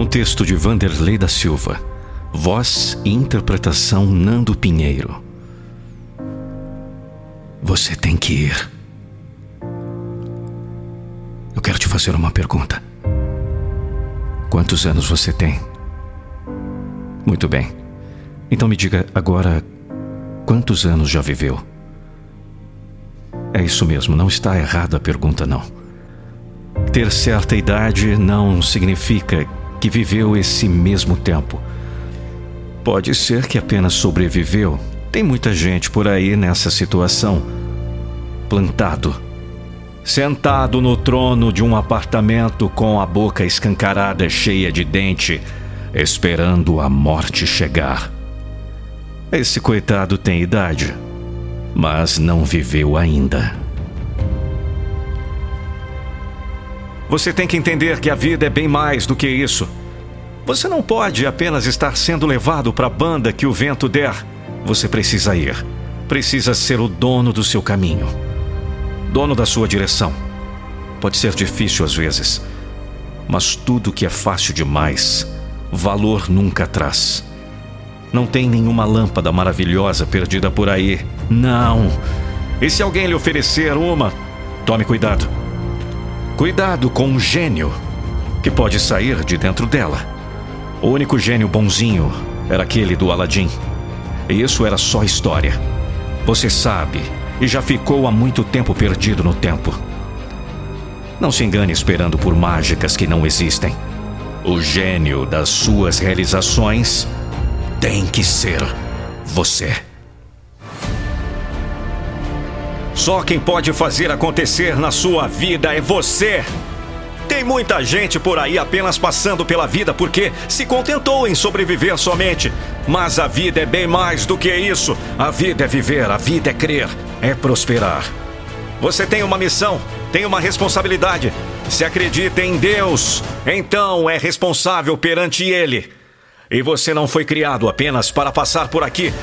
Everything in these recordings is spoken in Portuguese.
Um texto de Vanderlei da Silva. Voz e interpretação Nando Pinheiro. Você tem que ir. Eu quero te fazer uma pergunta. Quantos anos você tem? Muito bem. Então me diga agora quantos anos já viveu? É isso mesmo, não está errada a pergunta, não. Ter certa idade não significa que viveu esse mesmo tempo. Pode ser que apenas sobreviveu. Tem muita gente por aí nessa situação. Plantado. Sentado no trono de um apartamento com a boca escancarada, cheia de dente, esperando a morte chegar. Esse coitado tem idade, mas não viveu ainda. Você tem que entender que a vida é bem mais do que isso. Você não pode apenas estar sendo levado para a banda que o vento der. Você precisa ir. Precisa ser o dono do seu caminho. Dono da sua direção. Pode ser difícil às vezes, mas tudo que é fácil demais, valor nunca traz. Não tem nenhuma lâmpada maravilhosa perdida por aí. Não. E se alguém lhe oferecer uma, tome cuidado. Cuidado com um gênio que pode sair de dentro dela. O único gênio bonzinho era aquele do Aladim. E isso era só história. Você sabe, e já ficou há muito tempo perdido no tempo. Não se engane esperando por mágicas que não existem. O gênio das suas realizações tem que ser você. Só quem pode fazer acontecer na sua vida é você. Tem muita gente por aí apenas passando pela vida porque se contentou em sobreviver somente. Mas a vida é bem mais do que isso. A vida é viver, a vida é crer, é prosperar. Você tem uma missão, tem uma responsabilidade. Se acredita em Deus, então é responsável perante Ele. E você não foi criado apenas para passar por aqui.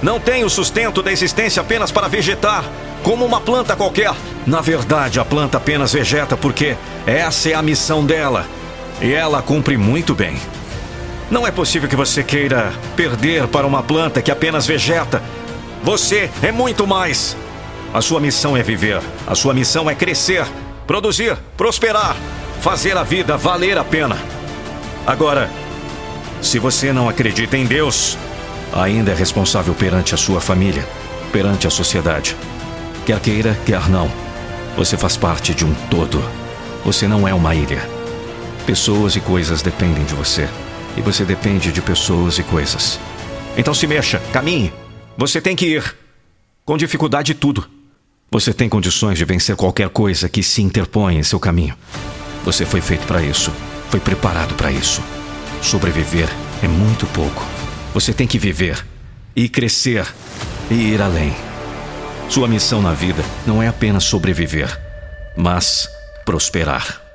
Não tem o sustento da existência apenas para vegetar como uma planta qualquer. Na verdade, a planta apenas vegeta porque essa é a missão dela. E ela cumpre muito bem. Não é possível que você queira perder para uma planta que apenas vegeta. Você é muito mais. A sua missão é viver. A sua missão é crescer, produzir, prosperar, fazer a vida valer a pena. Agora, se você não acredita em Deus, ainda é responsável perante a sua família, perante a sociedade. Quer queira, quer não. Você faz parte de um todo. Você não é uma ilha. Pessoas e coisas dependem de você. E você depende de pessoas e coisas. Então se mexa, caminhe. Você tem que ir. Com dificuldade tudo. Você tem condições de vencer qualquer coisa que se interpõe em seu caminho. Você foi feito para isso. Foi preparado para isso. Sobreviver é muito pouco. Você tem que viver e crescer e ir além. Sua missão na vida não é apenas sobreviver, mas prosperar.